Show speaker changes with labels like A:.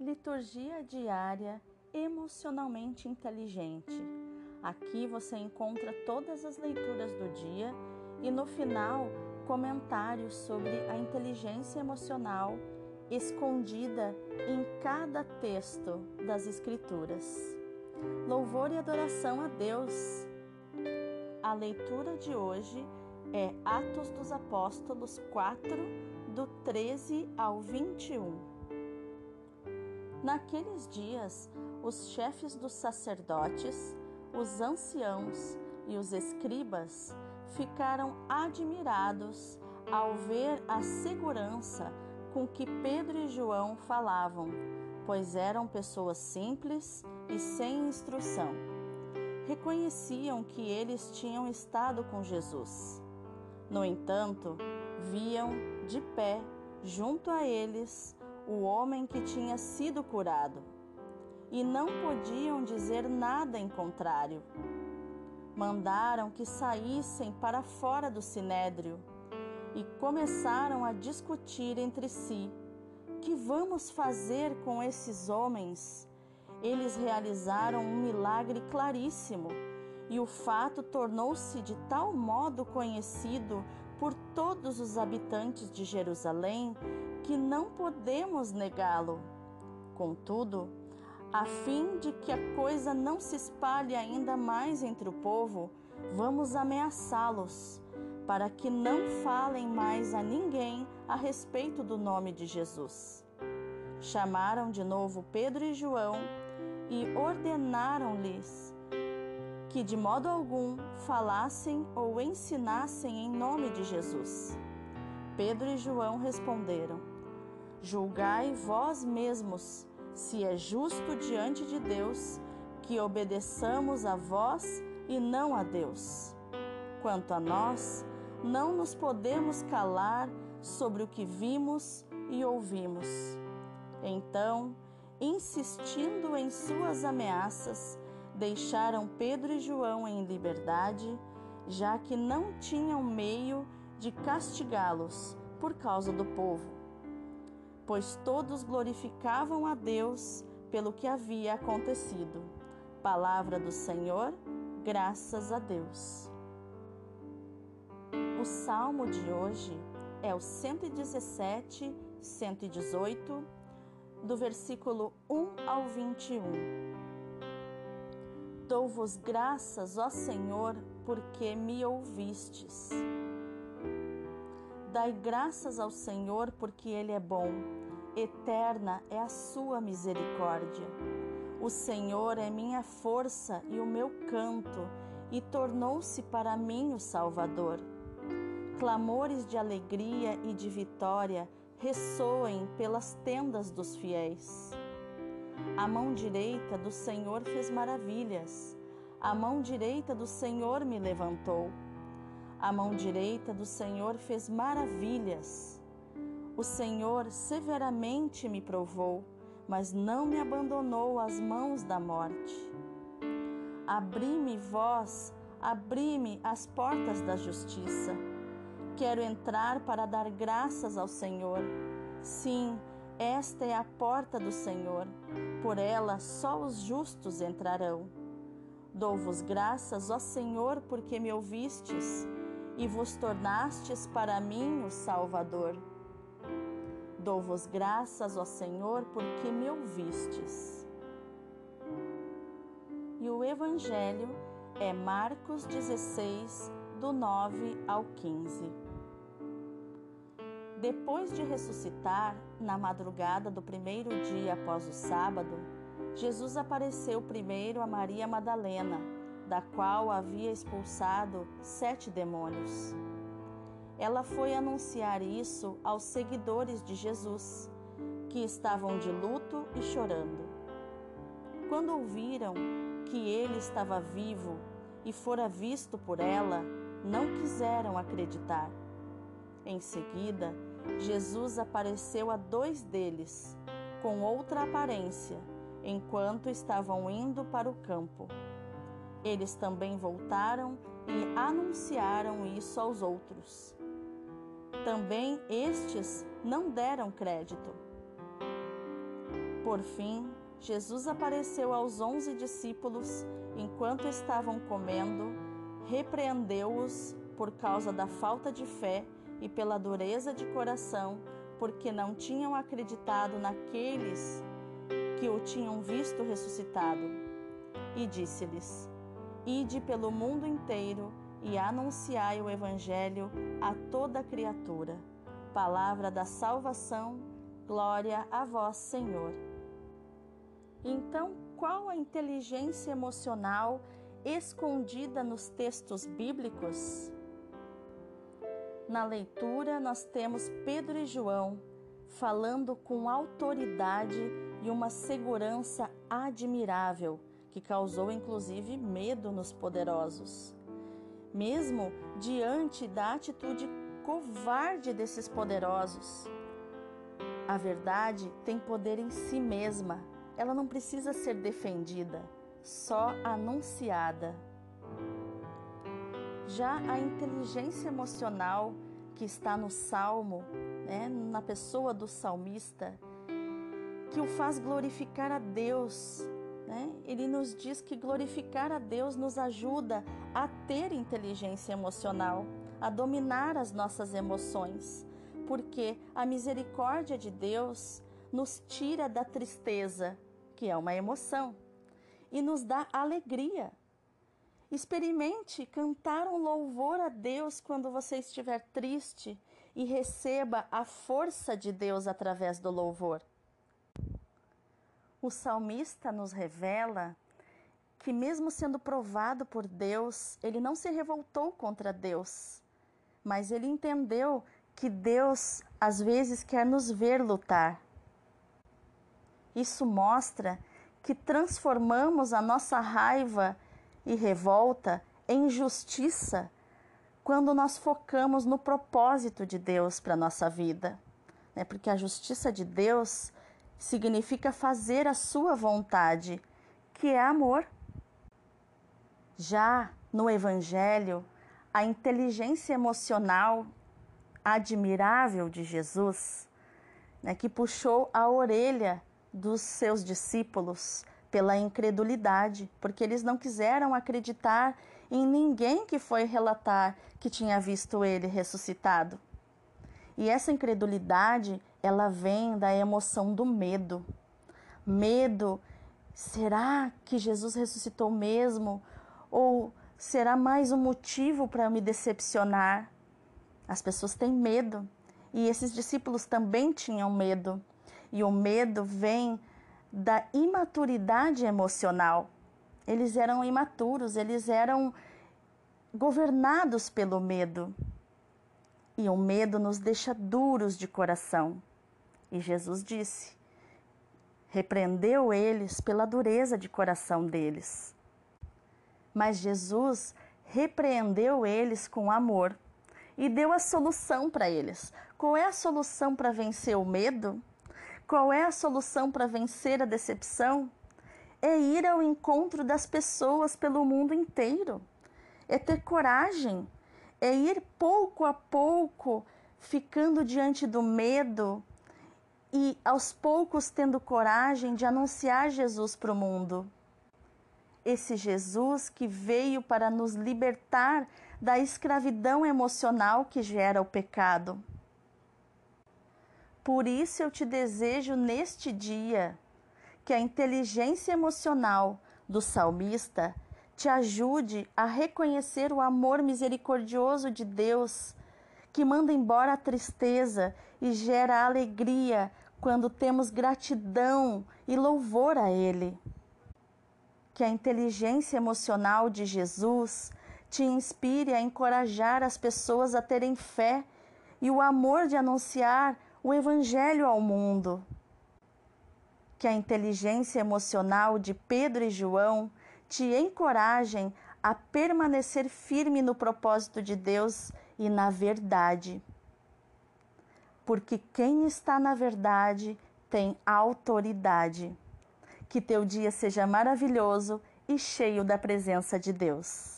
A: Liturgia diária emocionalmente inteligente. Aqui você encontra todas as leituras do dia e no final comentários sobre a inteligência emocional escondida em cada texto das Escrituras. Louvor e adoração a Deus. A leitura de hoje é Atos dos Apóstolos 4, do 13 ao 21. Naqueles dias, os chefes dos sacerdotes, os anciãos e os escribas ficaram admirados ao ver a segurança com que Pedro e João falavam, pois eram pessoas simples e sem instrução. Reconheciam que eles tinham estado com Jesus. No entanto, viam de pé, junto a eles, o homem que tinha sido curado, e não podiam dizer nada em contrário. Mandaram que saíssem para fora do sinédrio e começaram a discutir entre si: Que vamos fazer com esses homens? Eles realizaram um milagre claríssimo e o fato tornou-se de tal modo conhecido por todos os habitantes de Jerusalém que não podemos negá-lo. Contudo, a fim de que a coisa não se espalhe ainda mais entre o povo, vamos ameaçá-los, para que não falem mais a ninguém a respeito do nome de Jesus. Chamaram de novo Pedro e João e ordenaram-lhes que de modo algum falassem ou ensinassem em nome de Jesus. Pedro e João responderam: Julgai vós mesmos se é justo diante de Deus que obedeçamos a vós e não a Deus. Quanto a nós, não nos podemos calar sobre o que vimos e ouvimos. Então, insistindo em suas ameaças, deixaram Pedro e João em liberdade, já que não tinham meio de castigá-los por causa do povo pois todos glorificavam a Deus pelo que havia acontecido. Palavra do Senhor, graças a Deus. O salmo de hoje é o 117, 118, do versículo 1 ao 21. Dou-vos graças, ó Senhor, porque me ouvistes. Dai graças ao Senhor, porque Ele é bom eterna é a sua misericórdia. O Senhor é minha força e o meu canto, e tornou-se para mim o Salvador. Clamores de alegria e de vitória ressoem pelas tendas dos fiéis. A mão direita do Senhor fez maravilhas. A mão direita do Senhor me levantou. A mão direita do Senhor fez maravilhas. O Senhor severamente me provou, mas não me abandonou às mãos da morte. Abri-me, vós, abri-me as portas da justiça. Quero entrar para dar graças ao Senhor. Sim, esta é a porta do Senhor. Por ela só os justos entrarão. Dou-vos graças, ó Senhor, porque me ouvistes e vos tornastes para mim o Salvador. Dou-vos graças, ó Senhor, porque me ouvistes. E o Evangelho é Marcos 16, do 9 ao 15. Depois de ressuscitar, na madrugada do primeiro dia após o sábado, Jesus apareceu primeiro a Maria Madalena, da qual havia expulsado sete demônios ela foi anunciar isso aos seguidores de Jesus, que estavam de luto e chorando. Quando ouviram que ele estava vivo e fora visto por ela, não quiseram acreditar. Em seguida, Jesus apareceu a dois deles, com outra aparência, enquanto estavam indo para o campo. Eles também voltaram e anunciaram isso aos outros. Também estes não deram crédito. Por fim, Jesus apareceu aos onze discípulos enquanto estavam comendo, repreendeu-os por causa da falta de fé e pela dureza de coração, porque não tinham acreditado naqueles que o tinham visto ressuscitado. E disse-lhes: Ide pelo mundo inteiro e anunciai o Evangelho a toda criatura. Palavra da salvação, glória a vós, Senhor. Então, qual a inteligência emocional escondida nos textos bíblicos? Na leitura, nós temos Pedro e João falando com autoridade e uma segurança admirável, que causou inclusive medo nos poderosos. Mesmo diante da atitude covarde desses poderosos, a verdade tem poder em si mesma, ela não precisa ser defendida, só anunciada. Já a inteligência emocional que está no salmo, né, na pessoa do salmista, que o faz glorificar a Deus. Né? Ele nos diz que glorificar a Deus nos ajuda a ter inteligência emocional, a dominar as nossas emoções, porque a misericórdia de Deus nos tira da tristeza, que é uma emoção, e nos dá alegria. Experimente cantar um louvor a Deus quando você estiver triste e receba a força de Deus através do louvor. O salmista nos revela que, mesmo sendo provado por Deus, ele não se revoltou contra Deus, mas ele entendeu que Deus às vezes quer nos ver lutar. Isso mostra que transformamos a nossa raiva e revolta em justiça quando nós focamos no propósito de Deus para a nossa vida. Né? Porque a justiça de Deus significa fazer a sua vontade, que é amor. Já no Evangelho, a inteligência emocional admirável de Jesus, né, que puxou a orelha dos seus discípulos pela incredulidade, porque eles não quiseram acreditar em ninguém que foi relatar que tinha visto ele ressuscitado. E essa incredulidade, ela vem da emoção do medo. Medo, será que Jesus ressuscitou mesmo? Ou será mais um motivo para me decepcionar? As pessoas têm medo. E esses discípulos também tinham medo. E o medo vem da imaturidade emocional. Eles eram imaturos, eles eram governados pelo medo. E o medo nos deixa duros de coração. E Jesus disse: repreendeu eles pela dureza de coração deles. Mas Jesus repreendeu eles com amor e deu a solução para eles. Qual é a solução para vencer o medo? Qual é a solução para vencer a decepção? É ir ao encontro das pessoas pelo mundo inteiro. É ter coragem. É ir pouco a pouco ficando diante do medo e aos poucos tendo coragem de anunciar Jesus para o mundo. Esse Jesus que veio para nos libertar da escravidão emocional que gera o pecado. Por isso eu te desejo neste dia que a inteligência emocional do salmista te ajude a reconhecer o amor misericordioso de Deus, que manda embora a tristeza e gera alegria quando temos gratidão e louvor a Ele. Que a inteligência emocional de Jesus te inspire a encorajar as pessoas a terem fé e o amor de anunciar o Evangelho ao mundo. Que a inteligência emocional de Pedro e João te encorajem a permanecer firme no propósito de Deus e na verdade. Porque quem está na verdade tem autoridade. Que teu dia seja maravilhoso e cheio da presença de Deus.